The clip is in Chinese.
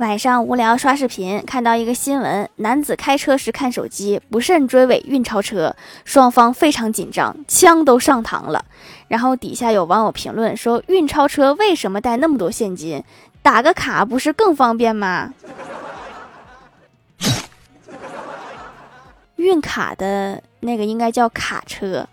晚上无聊刷视频看到一个新闻男子开车时看手机不慎追尾运钞车双方非常紧张枪都上膛了。然后底下有网友评论说运钞车为什么带那么多现金？打个卡不是更方便吗？运卡的那个应该叫卡车。